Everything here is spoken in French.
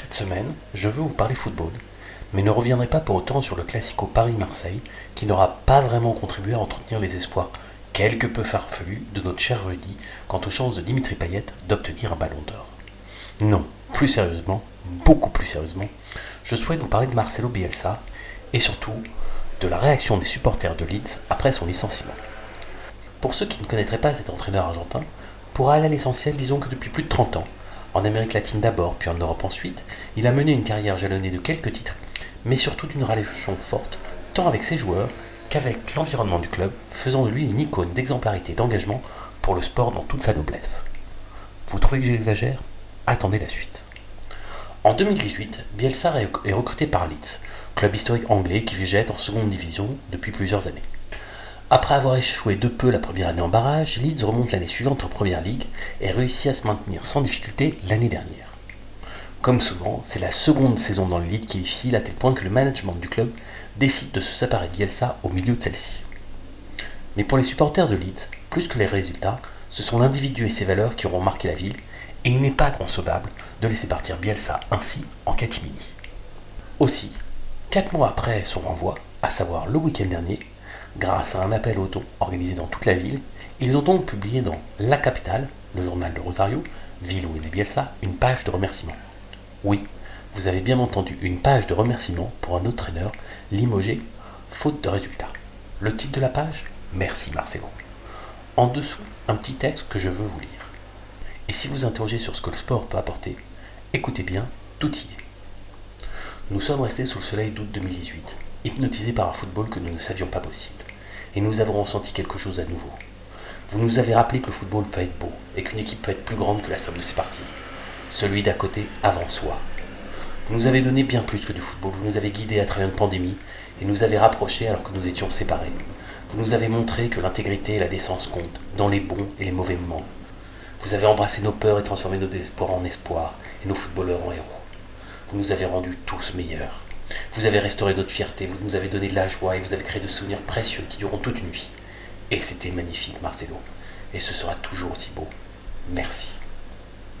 Cette semaine, je veux vous parler football, mais ne reviendrai pas pour autant sur le classico Paris-Marseille qui n'aura pas vraiment contribué à entretenir les espoirs quelque peu farfelus de notre cher Rudy quant aux chances de Dimitri Payet d'obtenir un ballon d'or. Non, plus sérieusement, beaucoup plus sérieusement, je souhaite vous parler de Marcelo Bielsa et surtout de la réaction des supporters de Leeds après son licenciement. Pour ceux qui ne connaîtraient pas cet entraîneur argentin, pour aller à l'essentiel, disons que depuis plus de 30 ans, en Amérique latine d'abord, puis en Europe ensuite, il a mené une carrière jalonnée de quelques titres, mais surtout d'une relation forte, tant avec ses joueurs qu'avec l'environnement du club, faisant de lui une icône d'exemplarité et d'engagement pour le sport dans toute sa noblesse. Vous trouvez que j'exagère? Attendez la suite. En 2018, Bielsa est recruté par Leeds, club historique anglais qui végète en seconde division depuis plusieurs années. Après avoir échoué de peu la première année en barrage, Leeds remonte l'année suivante en première ligue et réussit à se maintenir sans difficulté l'année dernière. Comme souvent, c'est la seconde saison dans le lead qui est difficile à tel point que le management du club décide de se séparer de Bielsa au milieu de celle-ci. Mais pour les supporters de Leeds, plus que les résultats, ce sont l'individu et ses valeurs qui auront marqué la ville, et il n'est pas concevable de laisser partir Bielsa ainsi en catimini. Aussi, quatre mois après son renvoi, à savoir le week-end dernier, Grâce à un appel au don organisé dans toute la ville, ils ont donc publié dans La Capitale, le journal de Rosario, ville où est né Bielsa, une page de remerciement. Oui, vous avez bien entendu, une page de remerciement pour un autre traîneur, limogé, faute de résultats. Le titre de la page Merci Marcelo. En dessous, un petit texte que je veux vous lire. Et si vous interrogez sur ce que le sport peut apporter, écoutez bien, tout y est. Nous sommes restés sous le soleil d'août 2018, hypnotisés par un football que nous ne savions pas possible et nous avons ressenti quelque chose à nouveau. Vous nous avez rappelé que le football peut être beau et qu'une équipe peut être plus grande que la somme de ses parties. Celui d'à côté avant soi. Vous nous avez donné bien plus que du football, vous nous avez guidés à travers une pandémie et nous avez rapprochés alors que nous étions séparés. Vous nous avez montré que l'intégrité et la décence comptent, dans les bons et les mauvais moments. Vous avez embrassé nos peurs et transformé nos désespoirs en espoir et nos footballeurs en héros. Vous nous avez rendus tous meilleurs. Vous avez restauré notre fierté, vous nous avez donné de la joie et vous avez créé de souvenirs précieux qui dureront toute une vie. Et c'était magnifique, Marcelo. Et ce sera toujours aussi beau. Merci.